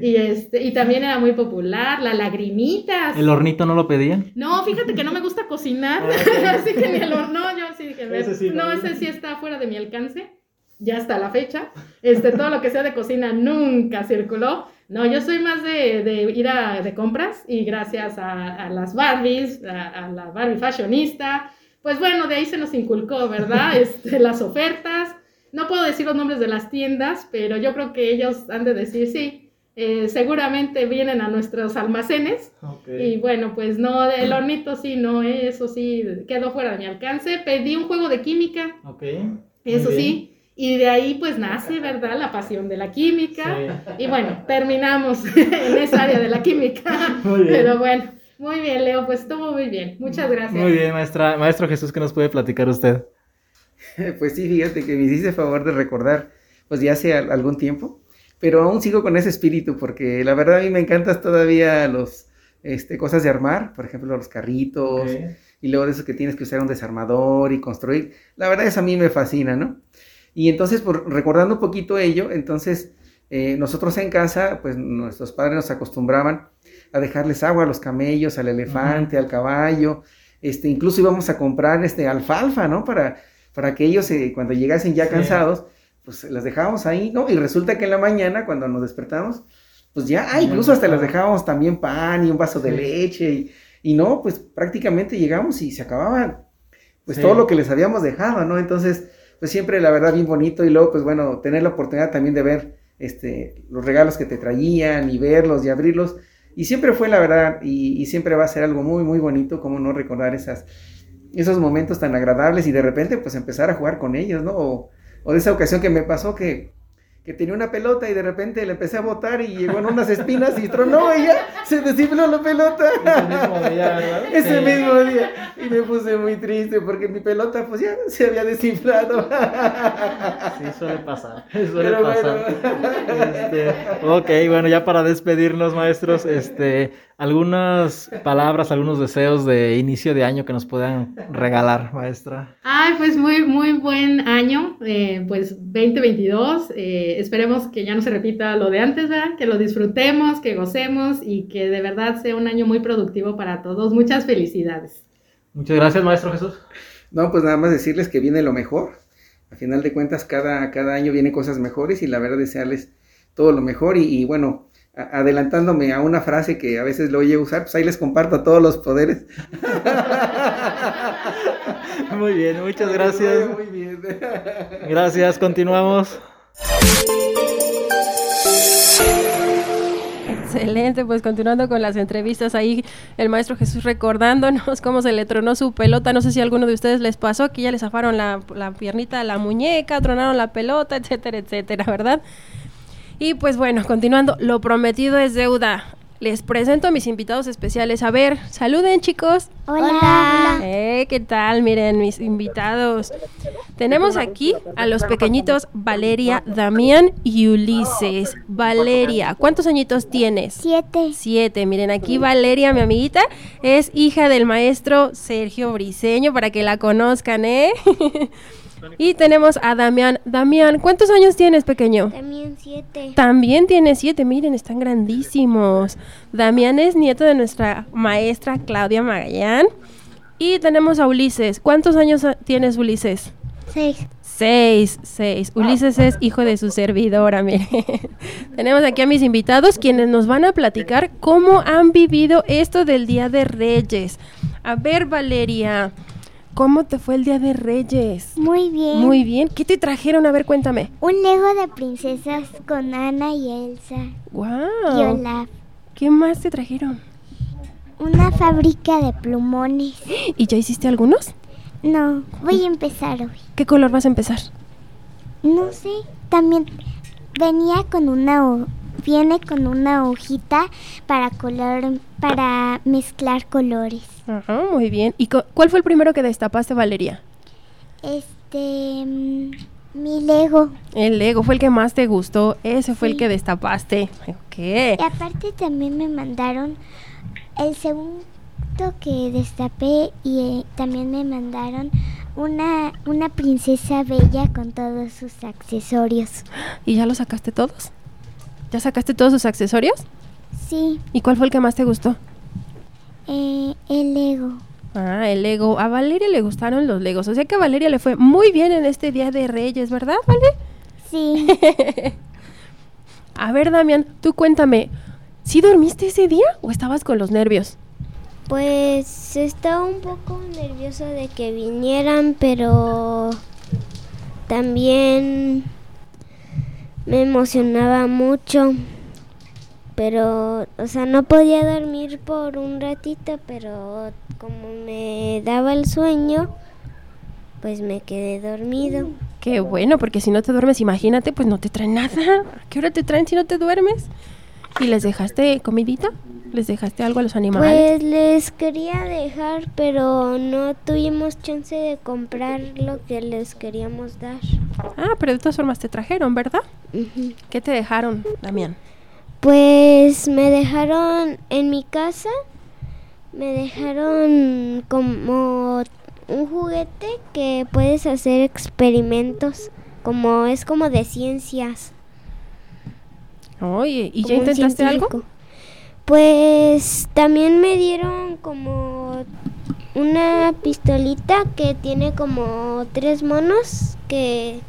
Y, este, y también era muy popular, la Lagrimitas. ¿El hornito no lo pedían? No, fíjate que no me gusta cocinar. Ah, así que ni el horno, yo sí dije, no, ese sí está fuera de mi alcance ya hasta la fecha, este, todo lo que sea de cocina nunca circuló. No, yo soy más de, de ir a de compras y gracias a, las Barbies, a, la Barbie fashionista, pues bueno, de ahí se nos inculcó, ¿verdad? Este, las ofertas. No puedo decir los nombres de las tiendas, pero yo creo que ellos han de decir sí. Eh, seguramente vienen a nuestros almacenes. Y bueno, pues no, el hornito sí, no, eso sí, quedó fuera de mi alcance. Pedí un juego de química. Eso sí y de ahí pues nace, ¿verdad? La pasión de la química. Y bueno, terminamos en esa área de la química. Pero bueno, muy bien, Leo, pues estuvo muy bien. Muchas gracias. Muy bien, maestra. Maestro Jesús, ¿qué nos puede platicar usted? Pues sí, fíjate que me hiciste favor de recordar, pues ya hace algún tiempo, pero aún sigo con ese espíritu porque la verdad a mí me encantan todavía los este, cosas de armar, por ejemplo, los carritos, y luego de eso que tienes que usar un desarmador y construir. La verdad eso a mí me fascina, ¿no? Y entonces, por, recordando un poquito ello, entonces eh, nosotros en casa, pues nuestros padres nos acostumbraban a dejarles agua a los camellos, al elefante, al caballo, este, incluso íbamos a comprar este, alfalfa, ¿no? Para, para que ellos eh, cuando llegasen ya cansados, pues las dejábamos ahí, ¿no? Y resulta que en la mañana, cuando nos despertamos, pues ya, ah, incluso hasta las dejábamos también pan y un vaso de leche, y, y, no, pues prácticamente llegamos y se acababa, pues todo lo que les habíamos dejado, ¿no? Entonces, pues siempre la verdad bien bonito y luego pues bueno, tener la oportunidad también de ver este, los regalos que te traían y verlos y abrirlos. Y siempre fue la verdad y, siempre va a ser algo muy, muy bonito como no recordar esas, esos momentos tan agradables y de repente pues empezar a jugar con ellos, ¿no? O, o de esa ocasión que me pasó que que tenía una pelota y de repente le empecé a botar y llegó en unas espinas y tronó ya se desinfló la pelota. Ese mismo día, ¿verdad? Ese mismo día. Y me puse muy triste porque mi pelota pues ya se había desinflado. Sí, suele pasar. Suele pasar. Este, ok, bueno, ya para despedirnos, maestros, este, algunas palabras, algunos deseos de inicio de año que nos puedan regalar, maestra. Ay, pues muy, muy buen año, eh, pues 2022. Eh, esperemos que ya no se repita lo de antes, ¿verdad? Que lo disfrutemos, que gocemos y que de verdad sea un año muy productivo para todos. Muchas felicidades. Muchas gracias, maestro Jesús. No, pues nada más decirles que viene lo mejor. A final de cuentas, cada, cada año vienen cosas mejores y la verdad desearles todo lo mejor y bueno, adelantándome a una frase que a veces lo oye usar, pues ahí les comparto todos los poderes. Muy bien, muchas gracias. Muy bien. Gracias, continuamos. Excelente, pues continuando con las entrevistas ahí, el maestro Jesús recordándonos cómo se le tronó su pelota, no sé si a alguno de ustedes les pasó, que ya les zafaron la, la piernita a la muñeca, tronaron la pelota, etcétera, etcétera, ¿verdad? Y pues bueno, continuando, lo prometido es deuda. Les presento a mis invitados especiales. A ver, saluden chicos. Hola. Eh, ¿Qué tal? Miren, mis invitados. Tenemos aquí a los pequeñitos Valeria, Damián y Ulises. Valeria, ¿cuántos añitos tienes? Siete. Siete. Miren, aquí Valeria, mi amiguita, es hija del maestro Sergio Briseño, para que la conozcan, ¿eh? y tenemos a Damián. Damián, ¿cuántos años tienes, pequeño? También siete. También tiene siete, miren, están grandísimos. Damián es nieto de nuestra maestra Claudia Magallán. Y tenemos a Ulises. ¿Cuántos años tienes, Ulises? Seis. Seis, seis. Ulises es hijo de su servidora, miren. Tenemos aquí a mis invitados quienes nos van a platicar cómo han vivido esto del Día de Reyes. A ver, Valeria, ¿cómo te fue el Día de Reyes? Muy bien. Muy bien. ¿Qué te trajeron? A ver, cuéntame. Un Lego de princesas con Ana y Elsa. ¡Wow! Y Olaf. ¿Qué más te trajeron? Una fábrica de plumones. ¿Y ya hiciste algunos? No, voy a empezar hoy. ¿Qué color vas a empezar? No sé, también venía con una viene con una hojita para color para mezclar colores. Ajá, muy bien. ¿Y cu- cuál fue el primero que destapaste, Valeria? Este mm, mi Lego. El Lego fue el que más te gustó. Ese fue el que destapaste. Ok. Y aparte también me mandaron el segundo que destapé y eh, también me mandaron una, una princesa bella con todos sus accesorios. ¿Y ya los sacaste todos? ¿Ya sacaste todos sus accesorios? Sí, ¿Y cuál fue el que más te gustó? eh, el Lego. Ah, el Lego. A Valeria le gustaron los Legos. O sea que a Valeria le fue muy bien en este Día de Reyes, ¿verdad, Vale? Sí. a ver, Damián, tú cuéntame. ¿Sí dormiste ese día o estabas con los nervios? Pues estaba un poco nerviosa de que vinieran, pero también me emocionaba mucho. Pero, o sea, no podía dormir por un ratito, pero como me daba el sueño, pues me quedé dormido. Qué bueno, porque si no te duermes, imagínate, pues no te traen nada. ¿A qué hora te traen si no te duermes? ¿Y les dejaste comidita? ¿Les dejaste algo a los animales? Pues les quería dejar, pero no tuvimos chance de comprar lo que les queríamos dar. Ah, pero de todas formas te trajeron, ¿verdad? ¿Qué te dejaron, Damián? Pues me dejaron en mi casa, me dejaron como un juguete que puedes hacer experimentos, como es como de ciencias. Oye, ¿y ya como intentaste algo? Pues también me dieron como una pistolita que tiene como tres monos que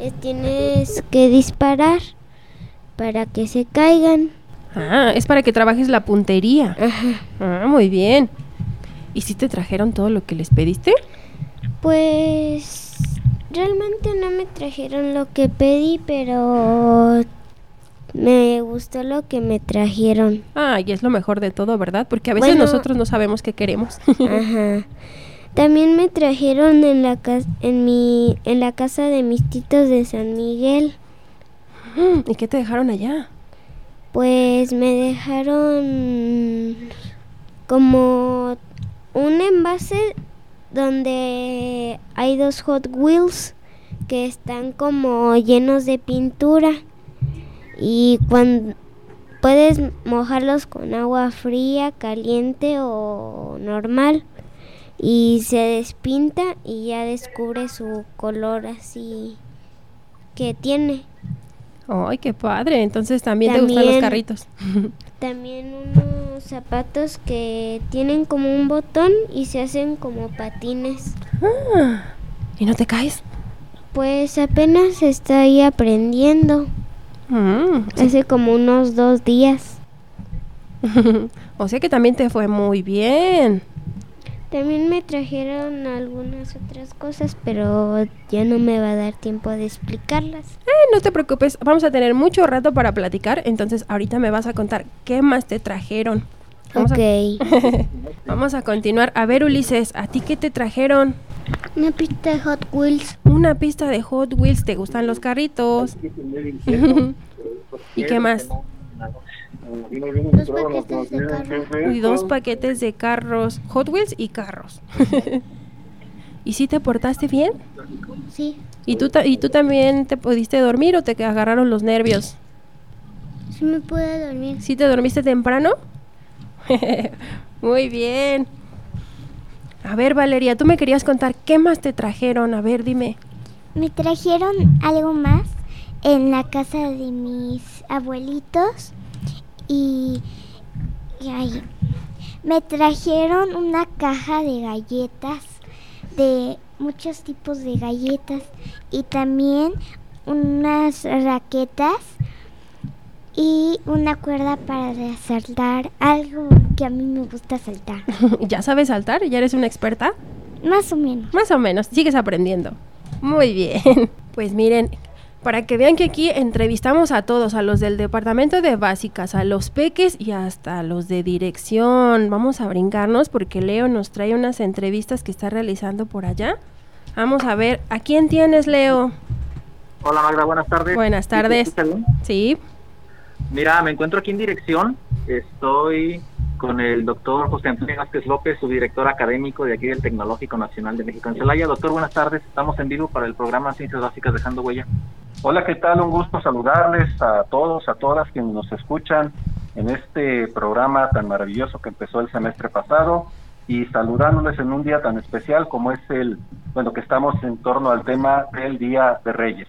les tienes que disparar para que se caigan. Ah, es para que trabajes la puntería. Ajá. Ah, muy bien. ¿Y si te trajeron todo lo que les pediste? Pues realmente no me trajeron lo que pedí, pero me gustó lo que me trajeron. Ah, y es lo mejor de todo, ¿verdad? Porque a veces Bueno. nosotros no sabemos qué queremos. Ajá. También me trajeron en la casa en mi en la casa de mis titos de San Miguel. ¿Y qué te dejaron allá? Pues me dejaron como un envase donde hay dos Hot Wheels que están como llenos de pintura y cuando puedes mojarlos con agua fría, caliente o normal y se despinta y ya descubre su color así que tiene. Ay, qué padre. Entonces también, te gustan los carritos. También unos zapatos que tienen como un botón y se hacen como patines. Ah, ¿Y no te caes? Pues apenas estoy aprendiendo. Mm, Hace como unos dos días. o sea que también te fue muy bien. También me trajeron algunas otras cosas, pero ya no me va a dar tiempo de explicarlas. Eh, no te preocupes, vamos a tener mucho rato para platicar, entonces ahorita me vas a contar qué más te trajeron. Vamos ok. A... vamos a continuar. A ver, Ulises, ¿a ti qué te trajeron? Una pista de Hot Wheels. Una pista de Hot Wheels. ¿Te gustan los carritos? ¿Y qué más? Dos paquetes de carros. Y dos paquetes de carros. Hot Wheels y carros. ¿Y si te portaste bien? Sí. ¿Y tú, ¿Y tú también te pudiste dormir o te agarraron los nervios? Sí me pude dormir. ¿Sí te dormiste temprano? Muy bien. A ver, Valeria, tú me querías contar qué más te trajeron. A ver, dime. Me trajeron algo más en la casa de mis abuelitos y, y ahí. me trajeron una caja de galletas, de muchos tipos de galletas y también unas raquetas y una cuerda para saltar, algo que a mí me gusta saltar. ¿Ya sabes saltar? ¿Ya eres una experta? Más o menos. Más o menos, sigues aprendiendo. Muy bien. Pues miren, para que vean que aquí entrevistamos a todos, a los del departamento de básicas, a los peques y hasta a los de dirección. Vamos a brincarnos porque Leo nos trae unas entrevistas que está realizando por allá. Vamos a ver, ¿a quién tienes, Leo? Hola Magda, buenas tardes. Buenas tardes. Sí. Mira, me encuentro aquí en dirección. Estoy con el doctor José Antonio Vázquez López, su director académico de aquí del Tecnológico Nacional de México en Celaya. Doctor, buenas tardes. Estamos en vivo para el programa Ciencias Básicas Dejando Huella. Hola, ¿qué tal? Un gusto saludarles a todos, a todas quienes nos escuchan en este programa tan maravilloso que empezó el semestre pasado y saludándoles en un día tan especial como es el, bueno, que estamos en torno al tema del Día de Reyes.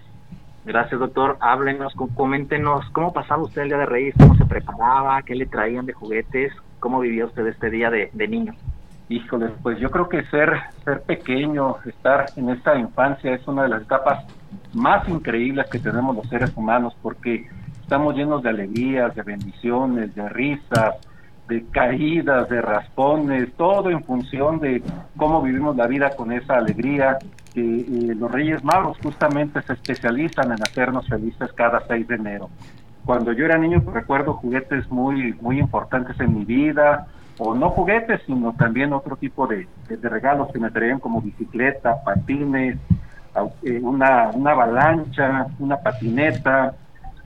Gracias, doctor. Háblenos, coméntenos cómo pasaba usted el Día de Reyes, cómo se preparaba, qué le traían de juguetes, cómo vivía usted este día de, niño. Híjole, pues yo creo que ser, ser pequeño, estar en esta infancia es una de las etapas más increíbles que tenemos los seres humanos porque estamos llenos de alegrías, de bendiciones, de risas, de caídas, de raspones, todo en función de cómo vivimos la vida con esa alegría. Que eh, los Reyes Magos justamente se especializan en hacernos felices cada 6 de enero. Cuando yo era niño pues, recuerdo juguetes muy, muy importantes en mi vida, o no juguetes, sino también otro tipo de, de, regalos que me traían como bicicleta, patines, eh, una, una avalancha, una patineta,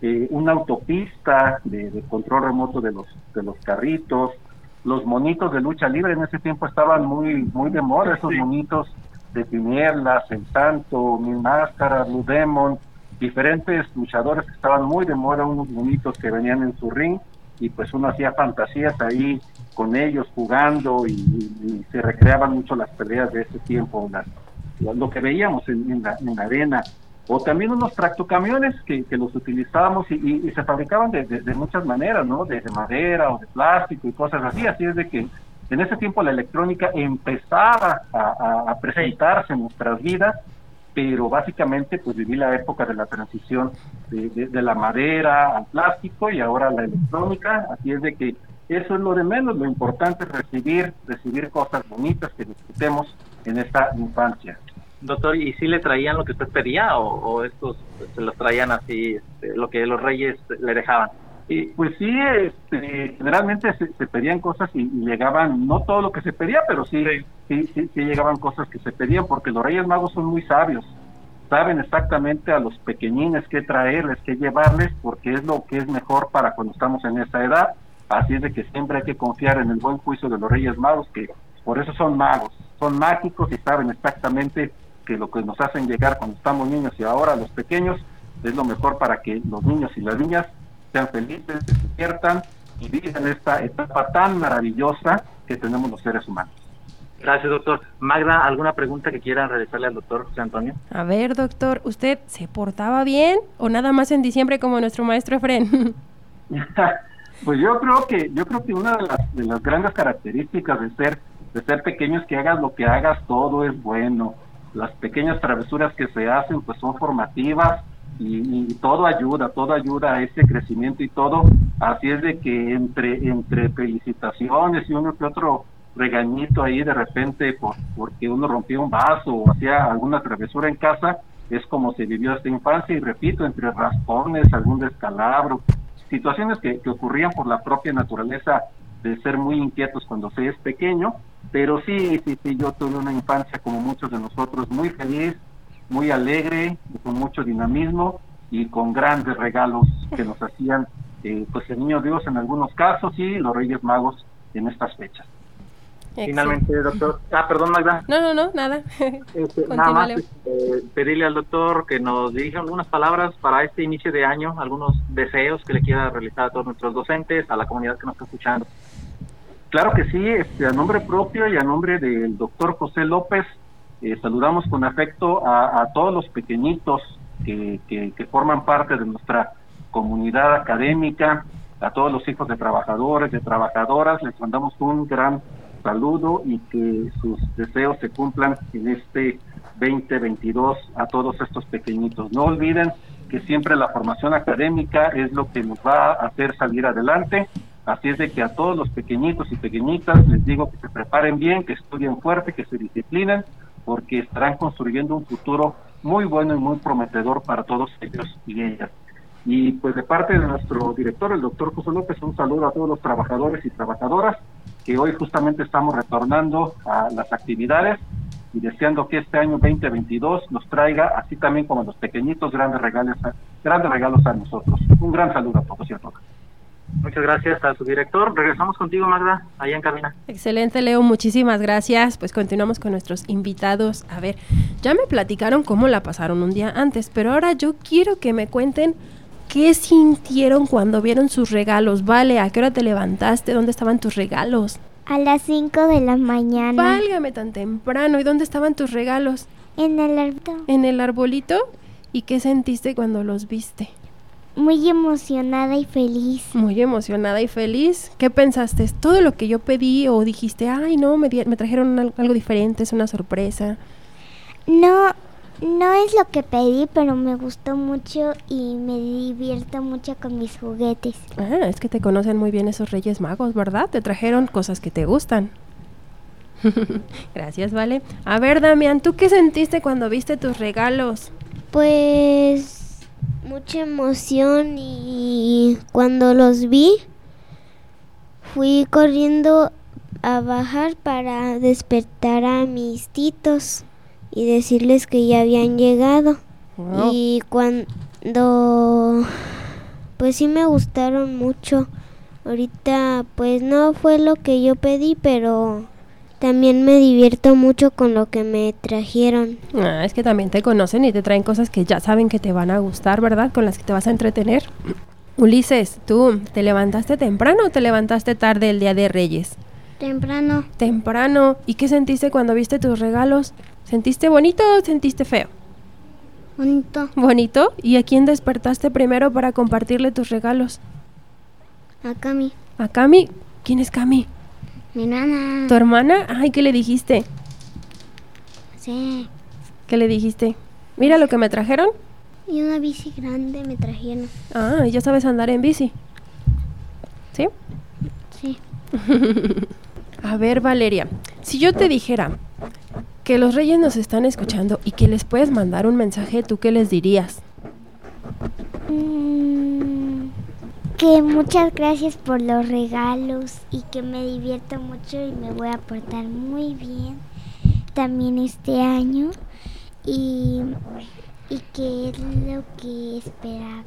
eh, una autopista de, de, control remoto de los, de los carritos, los monitos de lucha libre en ese tiempo estaban muy, muy de moda, esos monitos de tinieblas, el santo, mil máscaras, Blue Demon, diferentes luchadores que estaban muy de moda, unos monitos que venían en su ring y pues uno hacía fantasías ahí con ellos jugando y, se recreaban mucho las peleas de ese tiempo, las, lo que veíamos en, la, en la arena o también unos tractocamiones que, que los utilizábamos y, y, se fabricaban de, muchas maneras, ¿no? De, de, madera o de plástico y cosas así, así es de que en ese tiempo la electrónica empezaba a, a, a presentarse en nuestras vidas, pero básicamente pues viví la época de la transición de, de, la madera al plástico y ahora la electrónica, así es de que eso es lo de menos, lo importante es recibir, recibir cosas bonitas que disfrutemos en esta infancia. Doctor, ¿y si le traían lo que usted pedía o, o estos se los traían así, este, lo que los reyes le dejaban? Y pues sí, este, generalmente se, se, pedían cosas y, y, llegaban, no todo lo que se pedía, pero sí sí. sí, sí, sí, llegaban cosas que se pedían, porque los Reyes Magos son muy sabios, saben exactamente a los pequeñines qué traerles, qué llevarles, porque es lo que es mejor para cuando estamos en esa edad, así es de que siempre hay que confiar en el buen juicio de los Reyes Magos, que por eso son magos, son mágicos y saben exactamente que lo que nos hacen llegar cuando estamos niños y ahora los pequeños es lo mejor para que los niños y las niñas sean felices, se despiertan y vivan esta etapa tan maravillosa que tenemos los seres humanos. Gracias, doctor. Magda, ¿alguna pregunta que quiera realizarle al doctor José Antonio? A ver, doctor, ¿usted se portaba bien o nada más en diciembre como nuestro maestro Efren? pues yo creo que yo creo que una de las, de las grandes características de ser de ser pequeño es que hagas lo que hagas, todo es bueno las pequeñas travesuras que se hacen pues son formativas y, y, todo ayuda, todo ayuda a ese crecimiento y todo, así es de que entre, entre felicitaciones y uno que otro regañito ahí de repente por, porque uno rompía un vaso o hacía alguna travesura en casa, es como se vivió esta infancia. Y repito, entre raspones, algún descalabro, situaciones que, que ocurrían por la propia naturaleza de ser muy inquietos cuando se es pequeño, pero sí, sí, sí, yo tuve una infancia como muchos de nosotros muy feliz, muy alegre, con mucho dinamismo y con grandes regalos que nos hacían eh, pues el niño Dios en algunos casos y los Reyes Magos en estas fechas. Finalmente, doctor. Ah, perdón, Magda. No, no, no, nada. Este, nada más este, pedirle al doctor que nos dirija algunas palabras para este inicio de año, algunos deseos que le quiera realizar a todos nuestros docentes, a la comunidad que nos está escuchando. Claro que sí, este, a nombre propio y a nombre del doctor José López, eh, saludamos con afecto a, a todos los pequeñitos que, que, que forman parte de nuestra comunidad académica, a todos los hijos de trabajadores, de trabajadoras, les mandamos un gran saludo y que sus deseos se cumplan en este 2022 a todos estos pequeñitos. No olviden que siempre la formación académica es lo que nos va a hacer salir adelante. Así es de que a todos los pequeñitos y pequeñitas les digo que se preparen bien, que estudien fuerte, que se disciplinen, porque estarán construyendo un futuro muy bueno y muy prometedor para todos ellos y ellas. Y pues de parte de nuestro director, el doctor José López, un saludo a todos los trabajadores y trabajadoras que hoy justamente estamos retornando a las actividades y deseando que este año 2022 nos traiga, así también como los pequeñitos, grandes regalos, grandes regalos a nosotros. Un gran saludo a todos y a todas. Muchas gracias a su director. Regresamos contigo, Magda, allá en cabina. Excelente, Leo. Muchísimas gracias. Pues continuamos con nuestros invitados. A ver, ya me platicaron cómo la pasaron un día antes, pero ahora yo quiero que me cuenten qué sintieron cuando vieron sus regalos. Vale, ¿a qué hora te levantaste? ¿Dónde estaban tus regalos? A las 5 de la mañana. Válgame tan temprano. ¿Y dónde estaban tus regalos? En el arbolito. ¿En el arbolito? ¿Y qué sentiste cuando los viste? Muy emocionada y feliz. Muy emocionada y feliz. ¿Qué pensaste? ¿Es todo lo que yo pedí o dijiste, ay, no, me, di- me trajeron al- algo diferente, es una sorpresa? No, no es lo que pedí, pero me gustó mucho y me divierto mucho con mis juguetes. Ah, es que te conocen muy bien esos Reyes Magos, ¿verdad? Te trajeron cosas que te gustan. Gracias, Vale. A ver, Damián, ¿tú qué sentiste cuando viste tus regalos? Pues mucha emoción y cuando los vi fui corriendo a bajar para despertar a mis titos y decirles que ya habían llegado. Wow. Y cuando pues sí me gustaron mucho. Ahorita pues no fue lo que yo pedí, pero también me divierto mucho con lo que me trajeron. Ah, es que también te conocen y te traen cosas que ya saben que te van a gustar, ¿verdad? Con las que te vas a entretener. Ulises, ¿tú te levantaste temprano o te levantaste tarde el día de Reyes? Temprano. Temprano. ¿Y qué sentiste cuando viste tus regalos? ¿Sentiste bonito o sentiste feo? Bonito. ¿Bonito? ¿Y a quién despertaste primero para compartirle tus regalos? A Cami. ¿A Cami? ¿Quién es Cami? Mi nana. ¿Tu hermana? Ay, ¿qué le dijiste? Sí. ¿Qué le dijiste? Mira lo que me trajeron. Y una bici grande me trajeron. Ah, ya sabes andar en bici. ¿Sí? Sí. A ver, Valeria, si yo te dijera que los reyes nos están escuchando y que les puedes mandar un mensaje, ¿tú qué les dirías? Mm, que muchas gracias por los regalos y que me divierto mucho y me voy a portar muy bien también este año y, y que es lo que esperaba.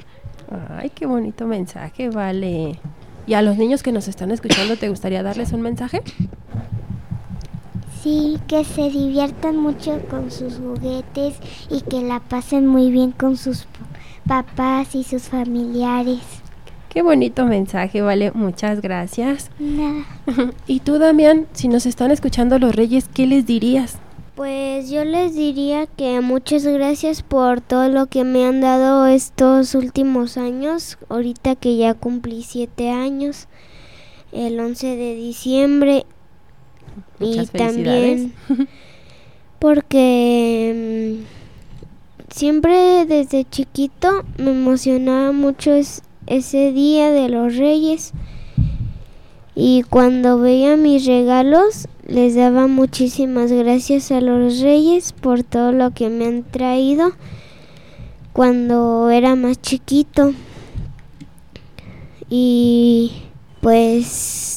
Ay, qué bonito mensaje, vale. ¿Y a los niños que nos están escuchando te gustaría darles un mensaje? Sí, que se diviertan mucho con sus juguetes y que la pasen muy bien con sus papás y sus familiares. Qué bonito mensaje, vale. Muchas gracias. Nada. y tú, Damián, si nos están escuchando los reyes, ¿qué les dirías? Pues yo les diría que muchas gracias por todo lo que me han dado estos últimos años. Ahorita que ya cumplí siete años, el 11 de diciembre. Muchas y también porque mm, siempre desde chiquito me emocionaba mucho es- ese día de los reyes y cuando veía mis regalos les daba muchísimas gracias a los reyes por todo lo que me han traído cuando era más chiquito. Y pues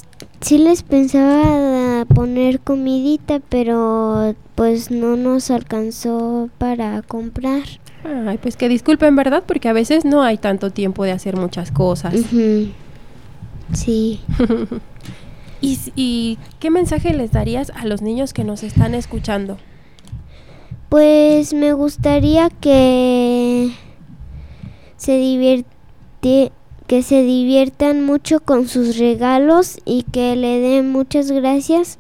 sí les pensaba poner comidita, pero pues no nos alcanzó para comprar. Ay, pues que disculpen, ¿verdad? Porque a veces no hay tanto tiempo de hacer muchas cosas. Sí. ¿Y, ¿Y qué mensaje les darías a los niños que nos están escuchando? Pues me gustaría que se divierte, que se diviertan mucho con sus regalos y que le den muchas gracias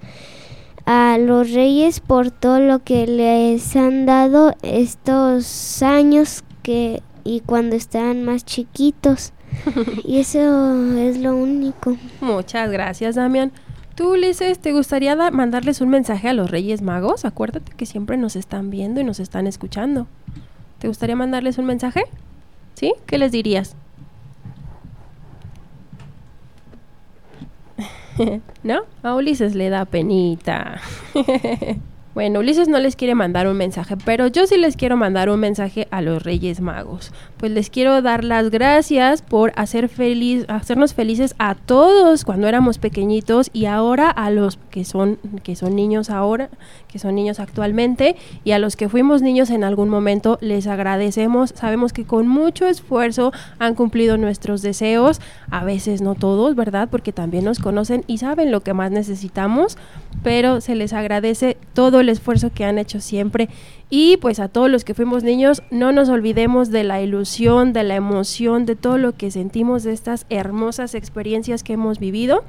a los reyes por todo lo que les han dado estos años que y cuando estaban más chiquitos. y eso es lo único. Muchas gracias, Damián. Tú, Ulises, ¿te gustaría mandarles un mensaje a los Reyes Magos? Acuérdate que siempre nos están viendo y nos están escuchando. ¿Te gustaría mandarles un mensaje? ¿Sí? ¿Qué les dirías? ¿No? A Ulises le da penita. Bueno, Ulises no les quiere mandar un mensaje, pero yo sí les quiero mandar un mensaje a los Reyes Magos. Pues les quiero dar las gracias por hacer feliz, hacernos felices a todos cuando éramos pequeñitos y ahora a los que son, que son niños ahora, que son niños actualmente y a los que fuimos niños en algún momento, les agradecemos. Sabemos que con mucho esfuerzo han cumplido nuestros deseos, a veces no todos, ¿verdad? Porque también nos conocen y saben lo que más necesitamos, pero se les agradece todo el esfuerzo que han hecho siempre. Y pues a todos los que fuimos niños, no nos olvidemos de la ilusión, de la emoción, de todo lo que sentimos de estas hermosas experiencias que hemos vivido.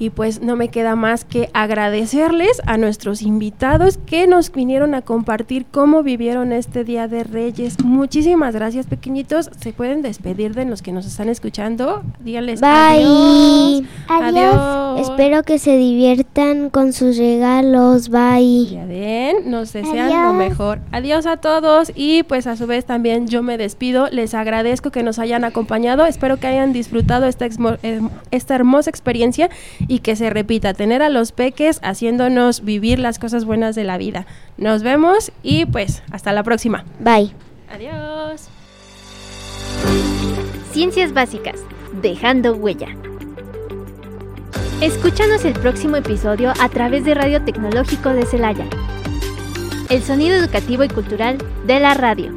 Y pues no me queda más que agradecerles a nuestros invitados que nos vinieron a compartir cómo vivieron este Día de Reyes. Muchísimas gracias, pequeñitos. Se pueden despedir de los que nos están escuchando. Díganles Bye. Adiós. Espero que se diviertan con sus regalos. Bye. Ya ven, nos desean lo mejor. Adiós a todos y pues a su vez también yo me despido. Les agradezco que nos hayan acompañado. Espero que hayan disfrutado esta, esta hermosa experiencia y que se repita, tener a los peques haciéndonos vivir las cosas buenas de la vida. Nos vemos y pues hasta la próxima. Bye. Adiós. Ciencias básicas, dejando huella. Escúchanos el próximo episodio a través de Radio Tecnológico de Celaya. El sonido educativo y cultural de la radio.